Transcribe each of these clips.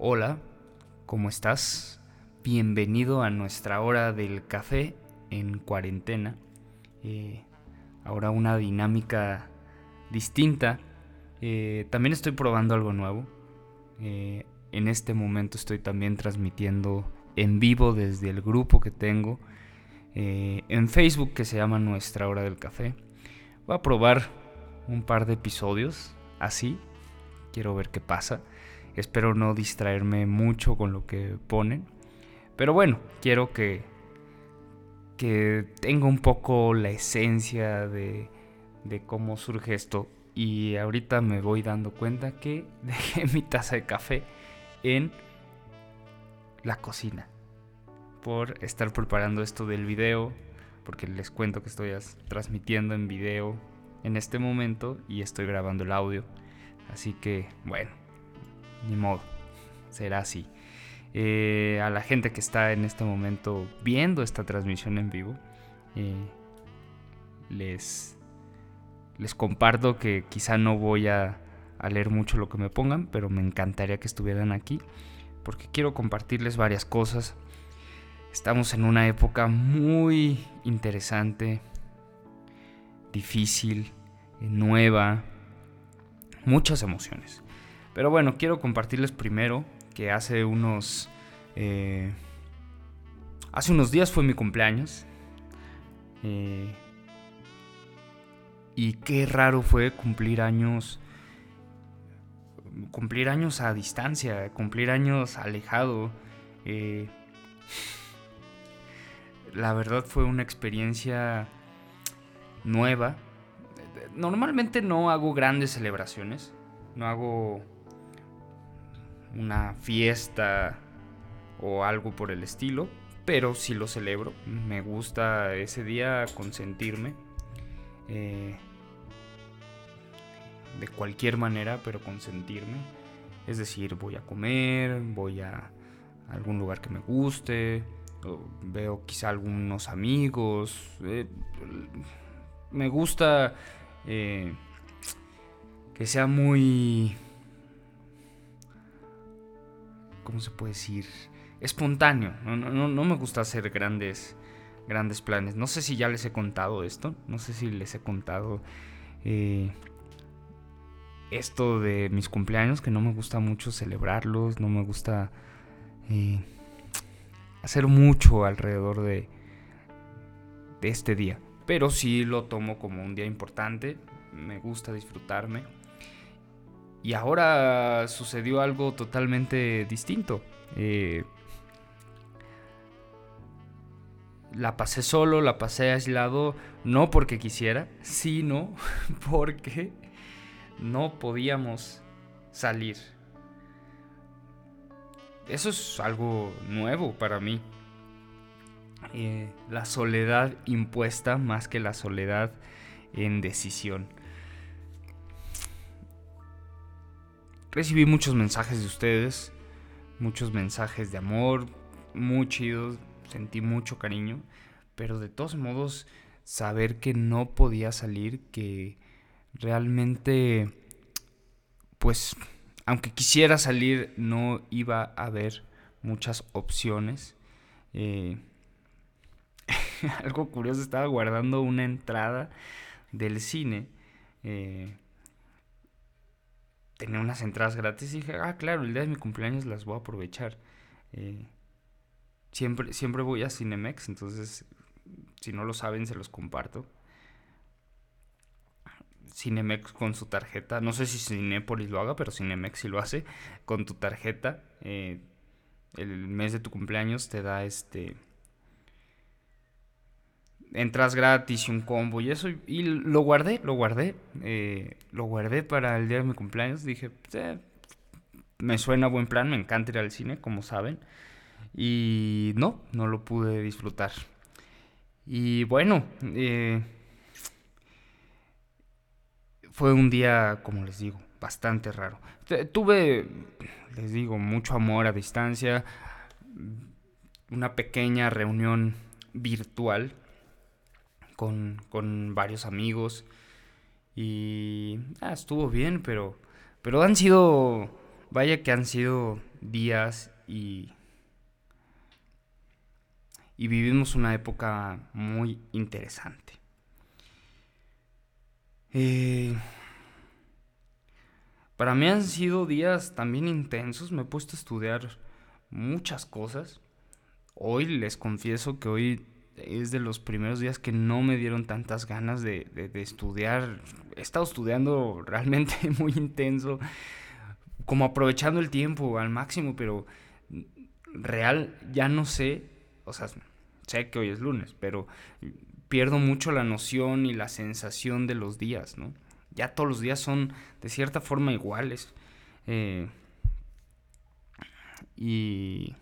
Hola, ¿cómo estás? Bienvenido a nuestra hora del café en cuarentena. Eh, ahora una dinámica distinta. Eh, también estoy probando algo nuevo. Eh, en este momento estoy también transmitiendo en vivo desde el grupo que tengo en Facebook que se llama Nuestra Hora del Café. Voy a probar un par de episodios así. Quiero ver qué pasa. Espero no distraerme mucho con lo que ponen. Pero bueno, quiero que, que tenga un poco la esencia de, de cómo surge esto. Y ahorita me voy dando cuenta que dejé mi taza de café en la cocina. Por estar preparando esto del video. Porque les cuento que estoy transmitiendo en video en este momento y estoy grabando el audio. Así que bueno, ni modo, será así. Eh, a la gente que está en este momento viendo esta transmisión en vivo, eh, les, les comparto que quizá no voy a, a leer mucho lo que me pongan, pero me encantaría que estuvieran aquí, porque quiero compartirles varias cosas. Estamos en una época muy interesante, difícil, nueva, muchas emociones. Pero bueno, quiero compartirles primero que hace unos... Eh, hace unos días fue mi cumpleaños. Eh, y qué raro fue cumplir años... Cumplir años a distancia, cumplir años alejado. Eh, la verdad fue una experiencia nueva. Normalmente no hago grandes celebraciones. No hago una fiesta o algo por el estilo, pero sí lo celebro. Me gusta ese día consentirme. Eh, de cualquier manera, pero consentirme. Es decir, voy a comer, voy a algún lugar que me guste, veo quizá algunos amigos. Eh, me gusta eh, que sea muy ¿cómo se puede decir? Espontáneo. No, me gusta hacer grandes, grandes planes. No sé si ya les he contado esto. No sé si les he contado eh, esto de mis cumpleaños, que no me gusta mucho celebrarlos. No me gusta eh, hacer mucho alrededor de, de este día. Pero sí lo tomo como un día importante. Me gusta disfrutarme. Y ahora sucedió algo totalmente distinto. Eh, la pasé solo, la pasé aislado, no porque quisiera, sino porque no podíamos salir. Eso es algo nuevo para mí. Eh, la soledad impuesta más que la soledad en decisión. Recibí muchos mensajes de ustedes, muchos mensajes de amor, muy chidos, sentí mucho cariño, pero de todos modos saber que no podía salir, que realmente, pues, aunque quisiera salir, no iba a haber muchas opciones. Eh, algo curioso, estaba guardando una entrada del cine. Eh, tenía unas entradas gratis y dije, ah, claro, el día de mi cumpleaños las voy a aprovechar. Eh, siempre, siempre voy a Cinemex, entonces, si no lo saben, se los comparto. Cinemex con su tarjeta, no sé si Cinepolis lo haga, pero Cinemex sí lo hace, con tu tarjeta, eh, el mes de tu cumpleaños te da este entras gratis y un combo y eso. Y lo guardé, lo guardé. Eh, lo guardé para el día de mi cumpleaños. Dije, eh, me suena buen plan, me encanta ir al cine, como saben. Y no, no lo pude disfrutar. Y bueno, eh, fue un día, como les digo, bastante raro. Tuve, les digo, mucho amor a distancia. Una pequeña reunión virtual con, varios amigos y ah, estuvo bien, pero, pero han sido vaya que han sido días y, y vivimos una época muy interesante. Eh, para mí han sido días también intensos, me he puesto a estudiar muchas cosas. Hoy les confieso que hoy es de los primeros días que no me dieron tantas ganas de, estudiar. He estado estudiando realmente muy intenso, como aprovechando el tiempo al máximo, pero real ya no sé, o sea, sé que hoy es lunes, pero pierdo mucho la noción y la sensación de los días, ¿no? Ya todos los días son de cierta forma iguales. Eh, y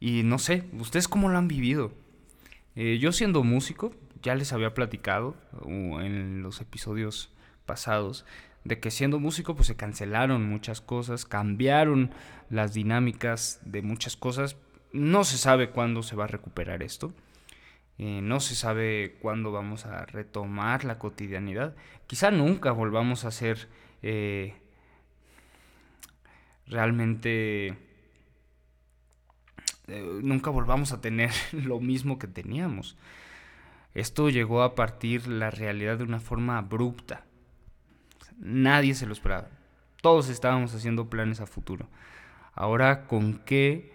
y no sé, ¿ustedes cómo lo han vivido? Eh, yo siendo músico, ya les había platicado en los episodios pasados de que siendo músico pues se cancelaron muchas cosas, cambiaron las dinámicas de muchas cosas. No se sabe cuándo se va a recuperar esto. Eh, no se sabe cuándo vamos a retomar la cotidianidad. Quizá nunca volvamos a ser eh, realmente eh, nunca volvamos a tener lo mismo que teníamos. Esto llegó a partir la realidad de una forma abrupta. Nadie se lo esperaba. Todos estábamos haciendo planes a futuro. Ahora, ¿con qué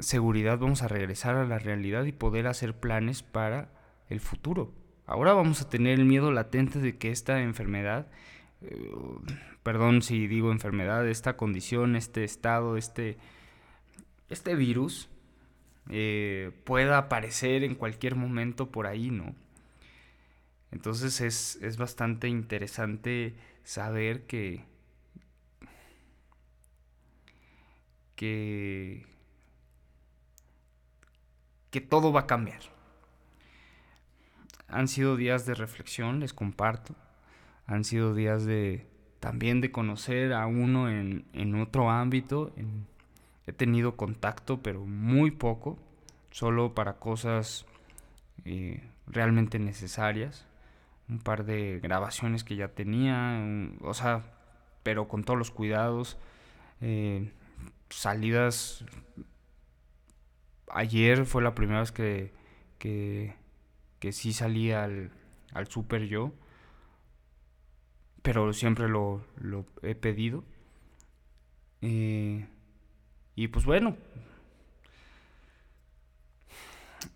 seguridad vamos a regresar a la realidad y poder hacer planes para el futuro? Ahora vamos a tener el miedo latente de que esta enfermedad, eh, perdón si digo enfermedad, esta condición, este estado, este este virus eh, pueda aparecer en cualquier momento por ahí, ¿no? Entonces es, bastante interesante saber que, que, que todo va a cambiar. Han sido días de reflexión, les comparto. Han sido días de también de conocer a uno en, en otro ámbito, en, He tenido contacto, pero muy poco, solo para cosas eh, realmente necesarias. Un par de grabaciones que ya tenía, o sea, pero con todos los cuidados. Eh, salidas. Ayer fue la primera vez que, que, que sí salí al, al super yo, pero siempre lo, lo he pedido. Eh, y pues bueno,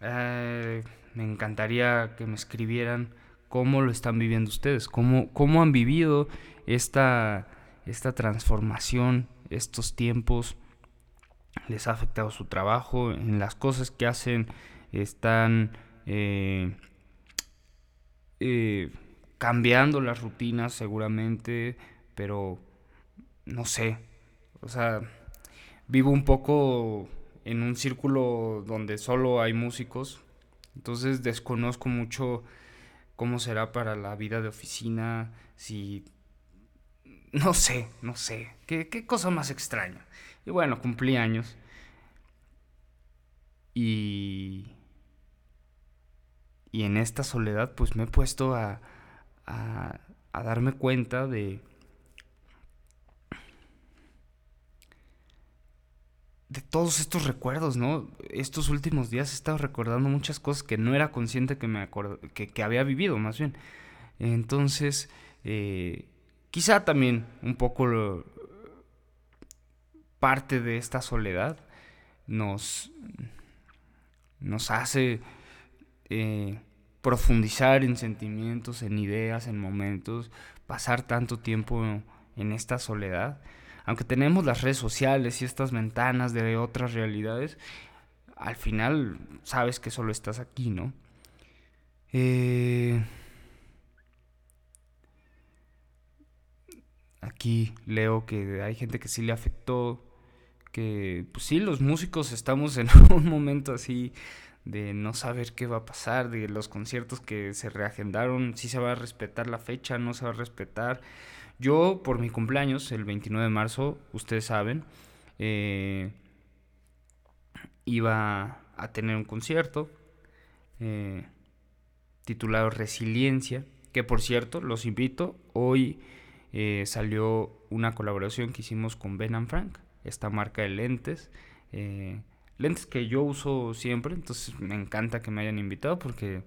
eh, me encantaría que me escribieran cómo lo están viviendo ustedes, cómo, cómo han vivido esta, esta transformación, estos tiempos, les ha afectado su trabajo, en las cosas que hacen están eh, eh, cambiando las rutinas seguramente, pero no sé, o sea vivo un poco en un círculo donde solo hay músicos, entonces desconozco mucho cómo será para la vida de oficina, si... No sé, no sé, qué, qué cosa más extraña. Y bueno, cumplí años. Y... Y en esta soledad pues me he puesto a, a, a darme cuenta de de todos estos recuerdos, ¿no? Estos últimos días he estado recordando muchas cosas que no era consciente que, me que, había vivido, más bien. Entonces, eh, quizá también un poco parte de esta soledad nos, nos hace eh, profundizar en sentimientos, en ideas, en momentos, pasar tanto tiempo en esta soledad aunque tenemos las redes sociales y estas ventanas de otras realidades, al final sabes que solo estás aquí, ¿no? Eh, aquí leo que hay gente que sí le afectó, que pues sí, los músicos estamos en un momento así de no saber qué va a pasar, de los conciertos que se reagendaron, si se va a respetar la fecha, no se va a respetar. Yo, por mi cumpleaños, el 29 de marzo, ustedes saben, eh, iba a tener un concierto eh, titulado Resiliencia, que por cierto, los invito, hoy eh, salió una colaboración que hicimos con Ben Frank, esta marca de lentes. Eh, lentes que yo uso siempre, entonces me encanta que me hayan invitado porque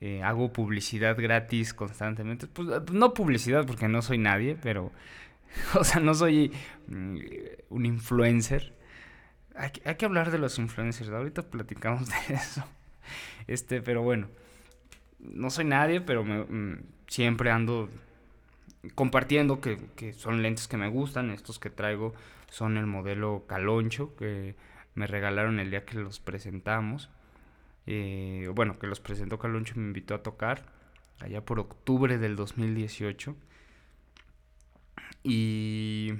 eh, hago publicidad gratis constantemente. Pues no publicidad porque no soy nadie, pero, o sea, no soy mm, un influencer. Hay, hay, que hablar de los influencers, ahorita platicamos de eso. Este, pero bueno, no soy nadie, pero mm, siempre ando compartiendo que, que, son lentes que me gustan. Estos que traigo son el modelo Caloncho, que me regalaron el día que los presentamos. Eh, bueno, que los presentó Caloncho y me invitó a tocar allá por octubre del 2018. Y,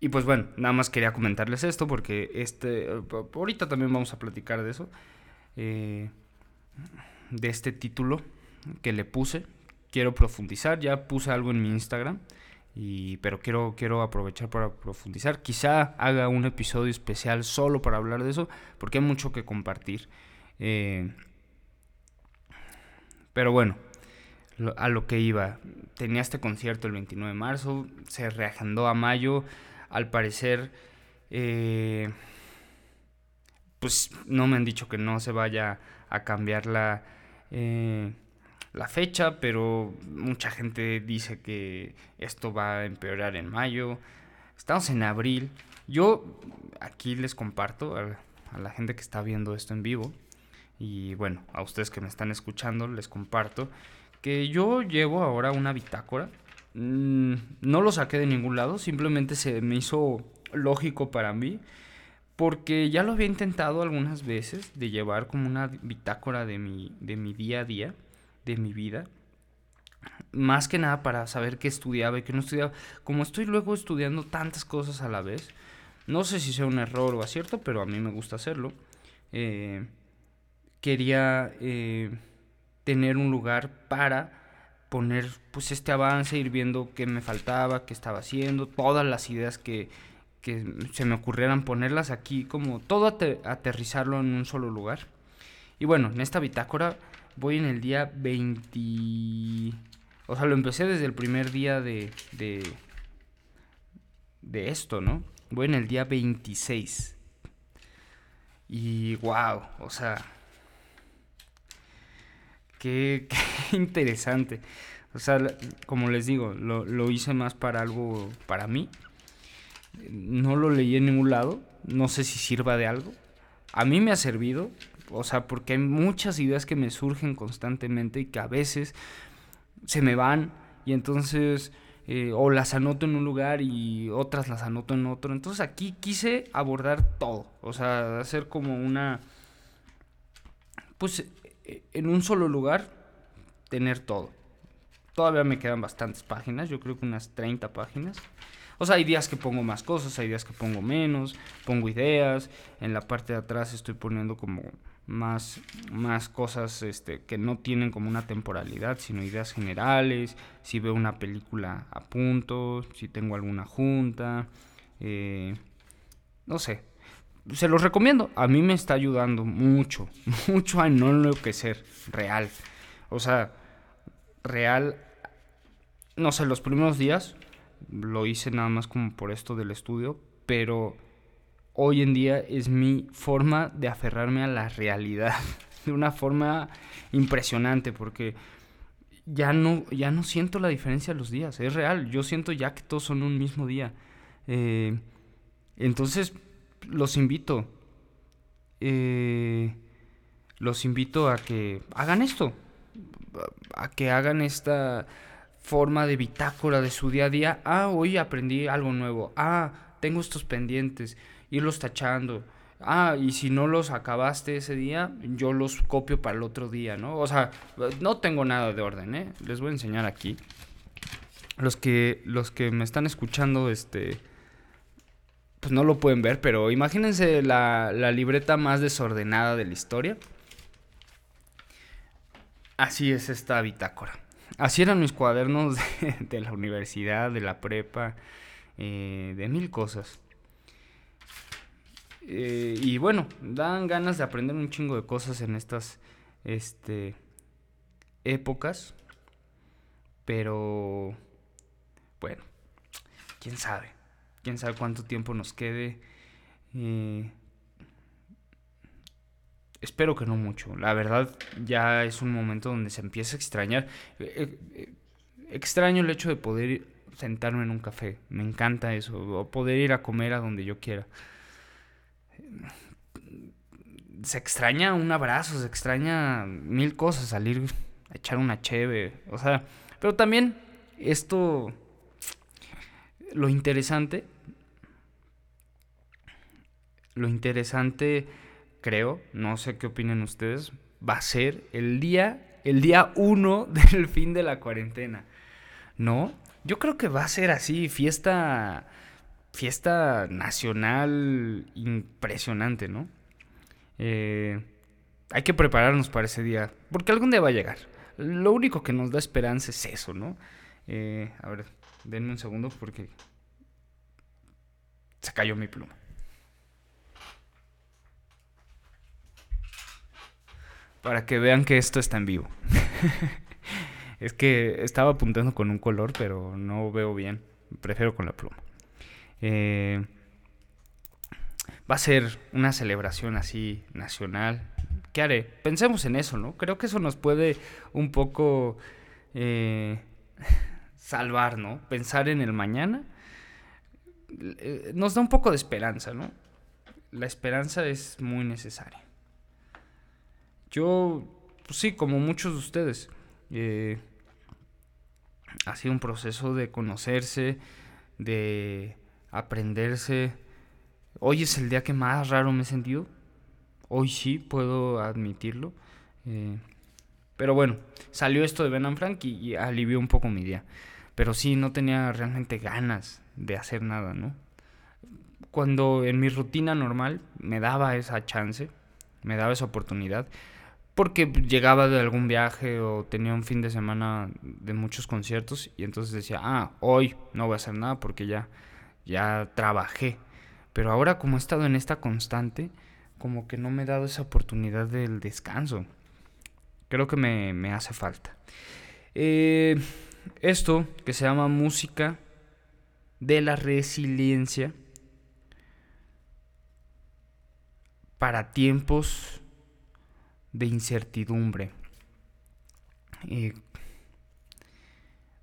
y pues bueno, nada más quería comentarles esto porque este, ahorita también vamos a platicar de eso. Eh, de este título que le puse. Quiero profundizar, ya puse algo en mi Instagram. Y, pero quiero, quiero aprovechar para profundizar. Quizá haga un episodio especial solo para hablar de eso, porque hay mucho que compartir. Eh, pero bueno, a lo que iba. Tenía este concierto el 29 de marzo, se reagendó a mayo. Al parecer, eh, pues no me han dicho que no se vaya a cambiar la, eh, la fecha, pero mucha gente dice que esto va a empeorar en mayo. Estamos en abril. Yo aquí les comparto a, la gente que está viendo esto en vivo y bueno, a ustedes que me están escuchando les comparto que yo llevo ahora una bitácora. Mm, no lo saqué de ningún lado, simplemente se me hizo lógico para mí porque ya lo había intentado algunas veces de llevar como una bitácora de mi, de mi día a día, de mi vida. Más que nada para saber qué estudiaba y qué no estudiaba. Como estoy luego estudiando tantas cosas a la vez, no sé si sea un error o acierto, pero a mí me gusta hacerlo. Eh, quería eh, tener un lugar para poner pues este avance, ir viendo qué me faltaba, qué estaba haciendo, todas las ideas que, que se me ocurrieran ponerlas aquí, como todo aterrizarlo en un solo lugar. Y bueno, en esta bitácora voy en el día 20... O sea, lo empecé desde el primer día de, de, de esto, ¿no? Voy en el día 26. Y wow, o sea, qué, qué interesante. O sea, como les digo, lo, lo hice más para algo, para mí, no lo leí en ningún lado, no sé si sirva de algo. A mí me ha servido, o sea, porque hay muchas ideas que me surgen constantemente y que a veces se me van y entonces eh, o las anoto en un lugar y otras las anoto en otro. Entonces aquí quise abordar todo, o sea, hacer como una, pues eh, en un solo lugar tener todo. Todavía me quedan bastantes páginas, yo creo que unas 30 páginas. O sea, hay días que pongo más cosas, hay días que pongo menos, pongo ideas. En la parte de atrás estoy poniendo como más, más cosas este, que no tienen como una temporalidad, sino ideas generales. Si veo una película a punto, si tengo alguna junta. Eh, no sé. Se los recomiendo. A mí me está ayudando mucho, mucho a no enloquecer. Real. O sea, real. No sé, los primeros días lo hice nada más como por esto del estudio, pero hoy en día es mi forma de aferrarme a la realidad de una forma impresionante porque ya no, ya no siento la diferencia de los días, es real, yo siento ya que todos son un mismo día. Eh, entonces, los invito, eh, los invito a que hagan esto, a que hagan esta forma de bitácora de su día a día. Ah, hoy aprendí algo nuevo. Ah, tengo estos pendientes. Irlos tachando. Ah, y si no los acabaste ese día, yo los copio para el otro día, ¿no? O sea, no tengo nada de orden, ¿eh? Les voy a enseñar aquí. Los que, los que me están escuchando, este, pues no lo pueden ver, pero imagínense la, la libreta más desordenada de la historia. Así es esta bitácora. Así eran mis cuadernos de, la universidad, de la prepa, eh, de mil cosas. Eh, y bueno, dan ganas de aprender un chingo de cosas en estas este, épocas. Pero bueno, quién sabe, quién sabe cuánto tiempo nos quede. Eh, espero que no mucho. La verdad, ya es un momento donde se empieza a extrañar. Eh, extraño el hecho de poder sentarme en un café. Me encanta eso. O poder ir a comer a donde yo quiera. Se extraña un abrazo, se extraña mil cosas, salir a echar una cheve. O sea, pero también esto, lo interesante, lo interesante creo, no sé qué opinen ustedes, va a ser el día, el día uno del fin de la cuarentena. ¿No? Yo creo que va a ser así, fiesta, fiesta nacional impresionante, ¿no? Eh, hay que prepararnos para ese día, porque algún día va a llegar. Lo único que nos da esperanza es eso, ¿no? Eh, a ver, denme un segundo porque se cayó mi pluma. Para que vean que esto está en vivo. es que estaba apuntando con un color, pero no veo bien. Prefiero con la pluma. Eh, va a ser una celebración así nacional. ¿Qué haré? Pensemos en eso, ¿no? Creo que eso nos puede un poco eh, salvar, ¿no? Pensar en el mañana eh, nos da un poco de esperanza, ¿no? La esperanza es muy necesaria. Yo, pues sí, como muchos de ustedes, ha sido un proceso de conocerse, de aprenderse. Hoy es el día que más raro me he sentido. Hoy sí, puedo admitirlo. Eh, pero bueno, salió esto de Ben Frank y, y, alivió un poco mi día. Pero sí, no tenía realmente ganas de hacer nada, ¿no? Cuando en mi rutina normal me daba esa chance, me daba esa oportunidad, porque llegaba de algún viaje o tenía un fin de semana de muchos conciertos y entonces decía, ah, hoy no voy a hacer nada porque ya, ya trabajé. Pero ahora como he estado en esta constante, como que no me he dado esa oportunidad del descanso. Creo que me, me hace falta. Eh, esto que se llama música de la resiliencia para tiempos de incertidumbre.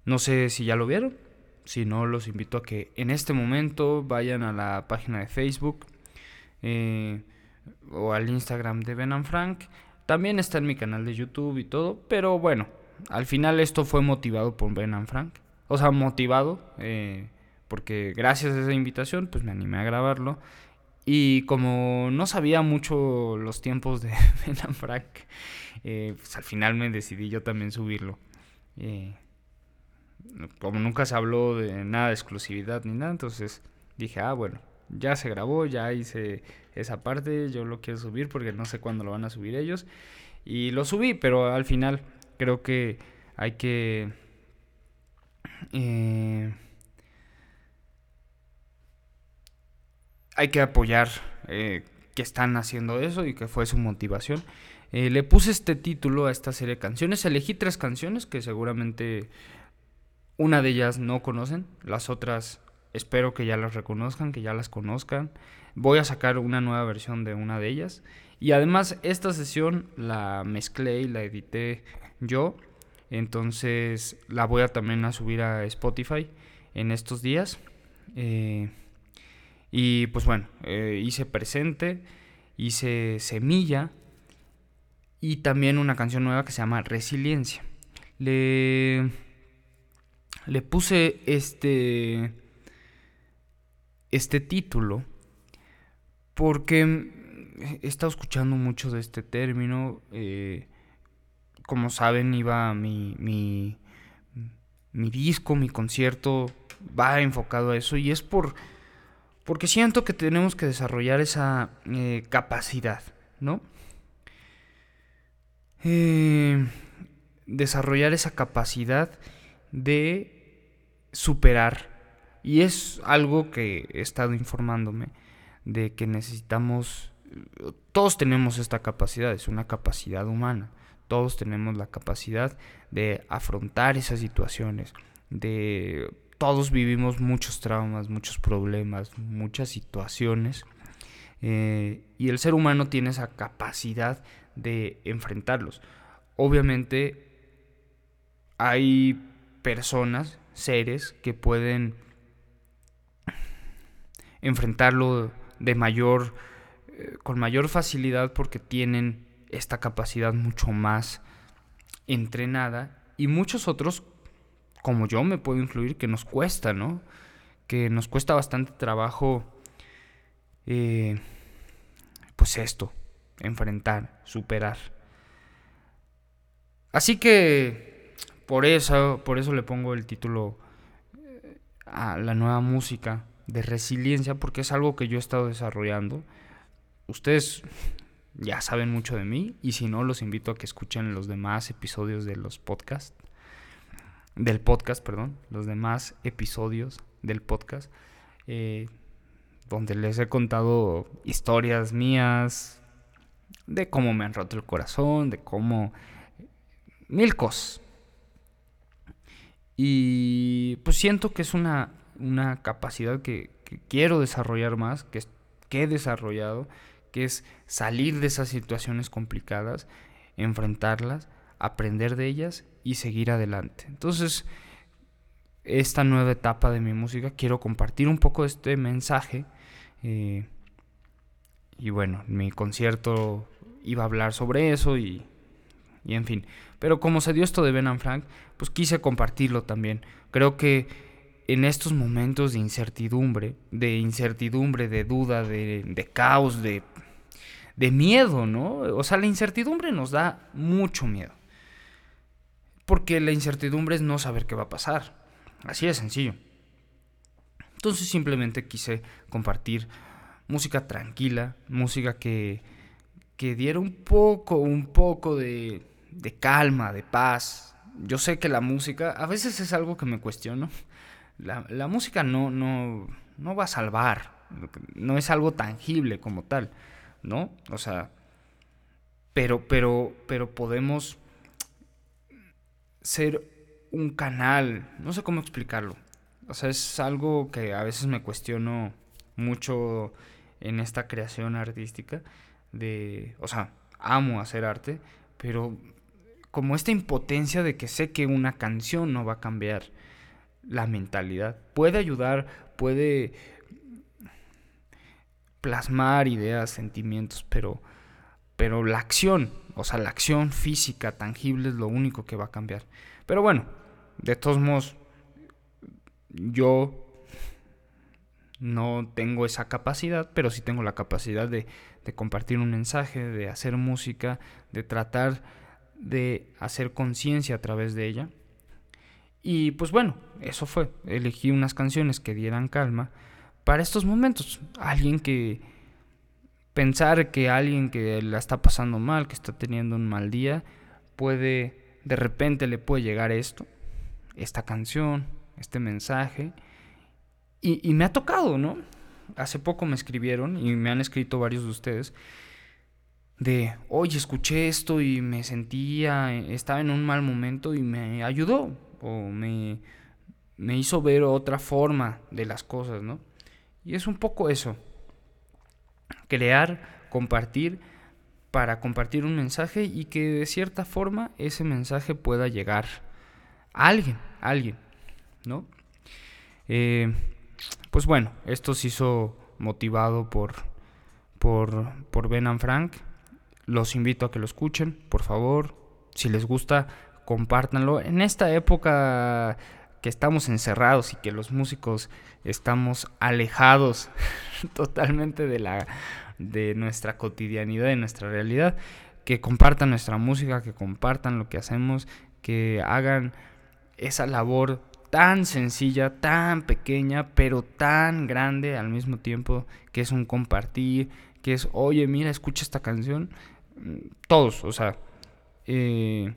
no sé si ya lo vieron. Si no, los invito a que en este momento vayan a la página de Facebook eh, o al Instagram de Ben and Frank. También está en mi canal de YouTube y todo. Pero bueno, al final esto fue motivado por Ben and Frank. O sea, motivado. Eh, porque gracias a esa invitación, pues me animé a grabarlo. Y como no sabía mucho los tiempos de Ben Frank, eh, pues al final me decidí yo también subirlo. Eh, como nunca se habló de nada de exclusividad ni nada, entonces dije, ah, bueno, ya se grabó, ya hice esa parte, yo lo quiero subir porque no sé cuándo lo van a subir ellos. Y lo subí, pero al final creo que hay que... Eh, hay que apoyar eh, que están haciendo eso y que fue su motivación. Eh, le puse este título a esta serie de canciones. Elegí tres canciones que seguramente una de ellas no conocen. Las otras espero que ya las reconozcan, que ya las conozcan. Voy a sacar una nueva versión de una de ellas. Y además esta sesión la mezclé y la edité yo. Entonces la voy a también a subir a Spotify en estos días. Eh, y pues bueno, eh, hice presente, hice semilla y también una canción nueva que se llama Resiliencia. Le, le puse este, este título porque he estado escuchando mucho de este término. Eh, como saben, iba mi, mi, mi disco, mi concierto, va enfocado a eso y es por porque siento que tenemos que desarrollar esa eh, capacidad, ¿no? Eh, desarrollar esa capacidad de superar. Y es algo que he estado informándome de que necesitamos, todos tenemos esta capacidad, es una capacidad humana. Todos tenemos la capacidad de afrontar esas situaciones, de todos vivimos muchos traumas, muchos problemas, muchas situaciones. Eh, y el ser humano tiene esa capacidad de enfrentarlos. Obviamente hay personas, seres que pueden enfrentarlo de mayor eh, con mayor facilidad porque tienen esta capacidad mucho más entrenada y muchos otros como yo me puedo incluir que nos cuesta, ¿no? Que nos cuesta bastante trabajo eh, pues esto, enfrentar, superar. Así que por eso, por eso le pongo el título eh, a la nueva música de resiliencia, porque es algo que yo he estado desarrollando. Ustedes ya saben mucho de mí y si no, los invito a que escuchen los demás episodios de los podcasts. Del podcast, perdón. Los demás episodios del podcast. Eh, donde les he contado historias mías. De cómo me han roto el corazón. De cómo... Mil cosas. Y pues siento que es una una capacidad que, quiero desarrollar más, que, he desarrollado, que es salir de esas situaciones complicadas, enfrentarlas, aprender de ellas y seguir adelante. Entonces, esta nueva etapa de mi música, quiero compartir un poco este mensaje. Eh, y bueno, mi concierto iba a hablar sobre eso y, y en fin. Pero como se dio esto de Ben and Frank, pues quise compartirlo también. Creo que en estos momentos de incertidumbre, de incertidumbre, de duda, de, caos, de, de miedo, ¿no? O sea, la incertidumbre nos da mucho miedo. Porque la incertidumbre es no saber qué va a pasar. Así de sencillo. Entonces simplemente quise compartir música tranquila, música que, que diera un poco, un poco de, de calma, de paz. Yo sé que la música a veces es algo que me cuestiono la, música no, no, no va a salvar, no es algo tangible como tal, ¿no? O sea, pero, pero, pero podemos ser un canal, no sé cómo explicarlo. O sea, es algo que a veces me cuestiono mucho en esta creación artística de, o sea, amo hacer arte, pero como esta impotencia de que sé que una canción no va a cambiar la mentalidad. Puede ayudar, puede plasmar ideas, sentimientos, pero, pero la acción, o sea, la acción física, tangible, es lo único que va a cambiar. Pero bueno, de todos modos, yo no tengo esa capacidad, pero sí tengo la capacidad de, de compartir un mensaje, de hacer música, de tratar de hacer conciencia a través de ella. Y pues bueno, eso fue. Elegí unas canciones que dieran calma para estos momentos. Alguien que pensar que alguien que la está pasando mal, que está teniendo un mal día, puede, de repente le puede llegar esto, esta canción, este mensaje. Y, me ha tocado, ¿no? Hace poco me escribieron y me han escrito varios de ustedes de, oye, escuché esto y me sentía, estaba en un mal momento y me ayudó o me, me hizo ver otra forma de las cosas, ¿no? Y es un poco eso, crear, compartir, para compartir un mensaje y que de cierta forma ese mensaje pueda llegar a alguien, a alguien, ¿no? Eh, pues bueno, esto se hizo motivado por, por, por Ben Frank. Los invito a que lo escuchen, por favor. Si les gusta, compártanlo. En esta época que estamos encerrados y que los músicos estamos alejados totalmente de la de nuestra cotidianidad, de nuestra realidad, que compartan nuestra música, que compartan lo que hacemos, que hagan esa labor tan sencilla, tan pequeña, pero tan grande al mismo tiempo, que es un compartir, que es, oye, mira, escucha esta canción. Todos, o sea, eh,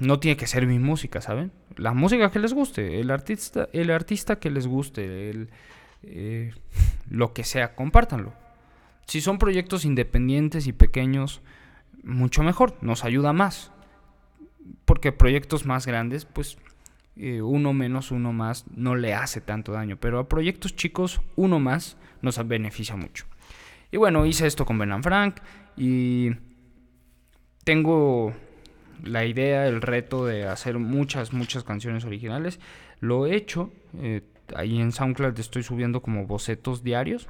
no tiene que ser mi música, ¿saben? La música que les guste, el artista, el artista que les guste, eh, lo que sea, compártanlo. Si son proyectos independientes y pequeños, mucho mejor, nos ayuda más. Porque proyectos más grandes, pues eh, uno menos, uno más no le hace tanto daño. Pero a proyectos chicos, uno más nos beneficia mucho. Y bueno, hice esto con Ben Frank y tengo la idea, el reto de hacer muchas, muchas canciones originales. Lo he hecho. Eh, ahí en SoundCloud estoy subiendo como bocetos diarios.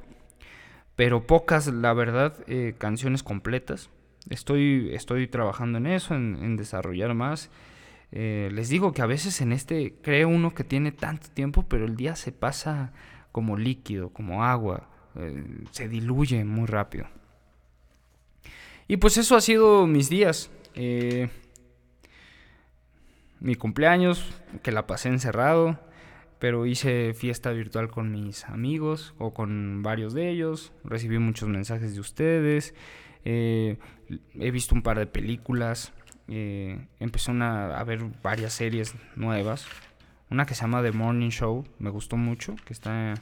Pero pocas, la verdad, eh, canciones completas. Estoy, estoy trabajando en eso, en desarrollar más. Eh, les digo que a veces en este cree uno que tiene tanto tiempo, pero el día se pasa como líquido, como agua, eh, se diluye muy rápido. Y pues eso ha sido mis días. Eh, mi cumpleaños, que la pasé encerrado, pero hice fiesta virtual con mis amigos o con varios de ellos. Recibí muchos mensajes de ustedes. he visto un par de películas. Eh, empecé a ver varias series nuevas. Una que se llama The Morning Show, me gustó mucho, que está...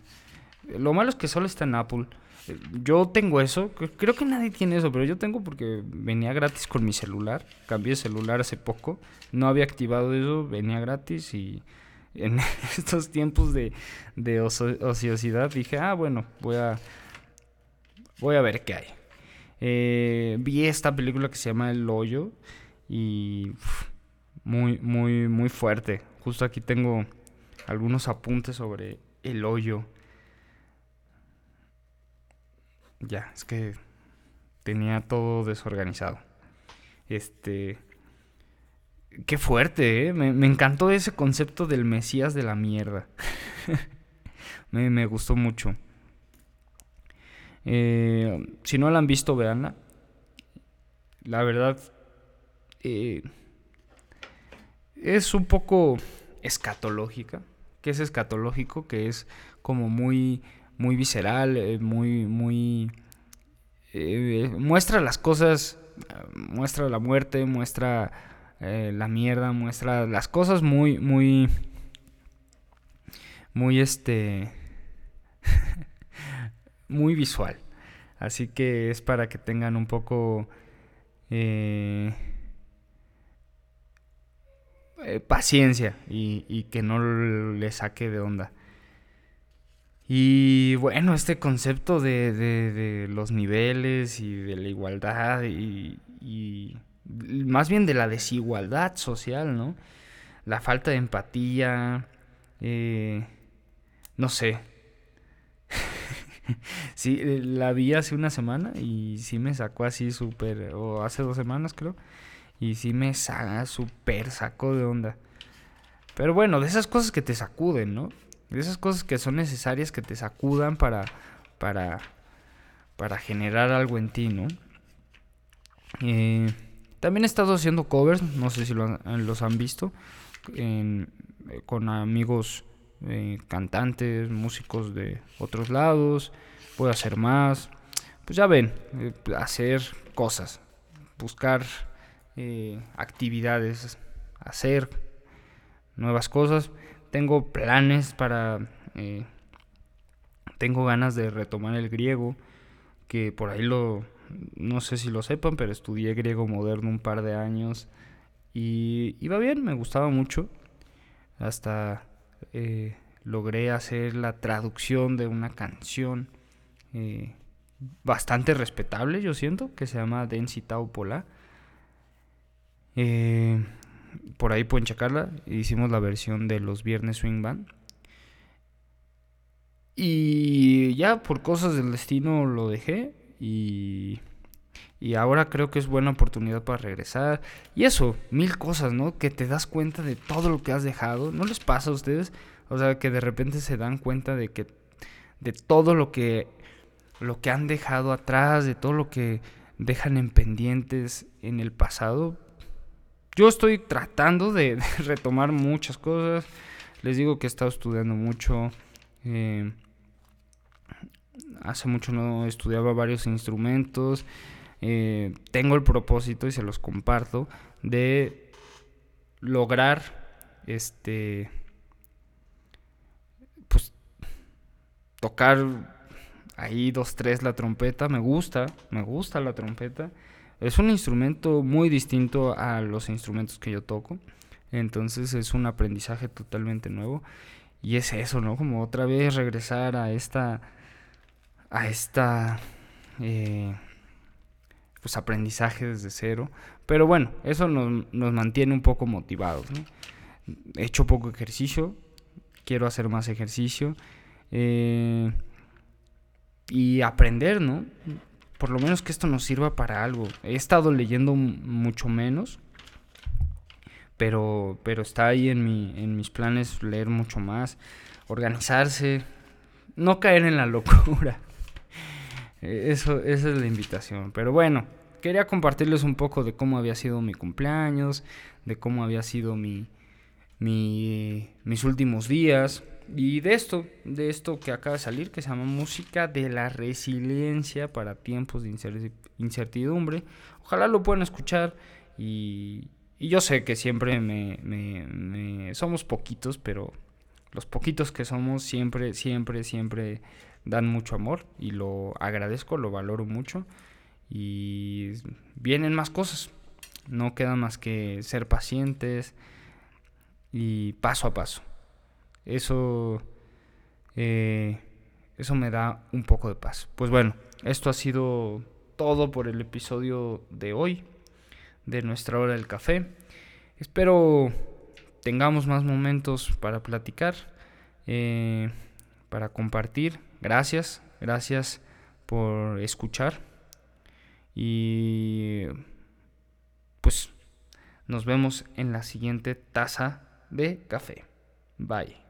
Lo malo es que solo está en Apple. Eh, yo tengo eso, creo que nadie tiene eso, pero yo tengo porque venía gratis con mi celular. Cambié de celular hace poco, no había activado eso, venía gratis y en estos tiempos de, ociosidad dije, ah, bueno, voy a, voy a ver qué hay. Eh, vi esta película que se llama El Hoyo y muy, muy, muy fuerte. Justo aquí tengo algunos apuntes sobre el hoyo. Ya, es que tenía todo desorganizado. Este. Qué fuerte, ¿eh? Me, encantó ese concepto del Mesías de la mierda. me, gustó mucho. Eh, si no la han visto, veanla. La verdad, eh, es un poco escatológica. ¿Qué es escatológico? Que es como muy, muy visceral, eh, muy, muy... Eh, muestra las cosas, muestra la muerte, muestra la mierda, muestra las cosas muy, muy... Muy este... muy visual. Así que es para que tengan un poco... Eh, eh, paciencia y, que no le saque de onda. Y bueno, este concepto de, los niveles y de la igualdad y, más bien de la desigualdad social, ¿no? La falta de empatía, eh, no sé. sí, eh, la vi hace una semana y sí me sacó así súper, o hace dos semanas creo y sí me súper sacó de onda. Pero bueno, de esas cosas que te sacuden, ¿no? De esas cosas que son necesarias que te sacudan para, para, para generar algo en ti, ¿no? Eh, también he estado haciendo covers, no sé si los han visto, eh, con amigos eh, cantantes, músicos de otros lados. Puedo hacer más. Pues ya ven, hacer cosas, buscar eh, actividades, hacer nuevas cosas. Tengo planes para... Eh, tengo ganas de retomar el griego, que por ahí lo... No sé si lo sepan, pero estudié griego moderno un par de años y iba bien, me gustaba mucho. Hasta eh, logré hacer la traducción de una canción bastante respetable, yo siento, que se llama Densitao Pola eh, por ahí pueden checarla. Hicimos la versión de los viernes Swing Band. Y ya por cosas del destino lo dejé. Y, y ahora creo que es buena oportunidad para regresar. Y eso, mil cosas, ¿no? Que te das cuenta de todo lo que has dejado. ¿No les pasa a ustedes? O sea, que de repente se dan cuenta de que de todo lo que lo que han dejado atrás, de todo lo que dejan en pendientes en el pasado, yo estoy tratando de, retomar muchas cosas. Les digo que he estado estudiando mucho. Eh, hace mucho no estudiaba varios instrumentos. Eh, tengo el propósito y se los comparto de lograr este pues tocar ahí dos tres la trompeta me gusta me gusta la trompeta es un instrumento muy distinto a los instrumentos que yo toco. Entonces es un aprendizaje totalmente nuevo. Y es eso, ¿no? Como otra vez regresar a esta. a esta. Eh, pues aprendizaje desde cero. Pero bueno, eso nos, mantiene un poco motivados. He hecho poco ejercicio, quiero hacer más ejercicio. Eh, y aprender, ¿no? Por lo menos que esto nos sirva para algo. He estado leyendo mucho menos, pero, pero está ahí en, mi, en mis planes leer mucho más, organizarse, no caer en la locura. Eso, esa es la invitación. Pero bueno, quería compartirles un poco de cómo había sido mi cumpleaños, de cómo había sido mi, mis últimos días y de esto, de esto que acaba de salir, que se llama Música de la Resiliencia para tiempos de incertidumbre. Ojalá lo puedan escuchar y, yo sé que siempre me, me, somos poquitos, pero los poquitos que somos siempre, siempre, siempre dan mucho amor y lo agradezco, lo valoro mucho y vienen más cosas. No queda más que ser pacientes y paso a paso. Eso, eh, eso me da un poco de paz. Pues bueno, esto ha sido todo por el episodio de hoy de nuestra hora del café. Espero tengamos más momentos para platicar, eh, para compartir. Gracias, gracias por escuchar. Y pues nos vemos en la siguiente taza de café. Bye.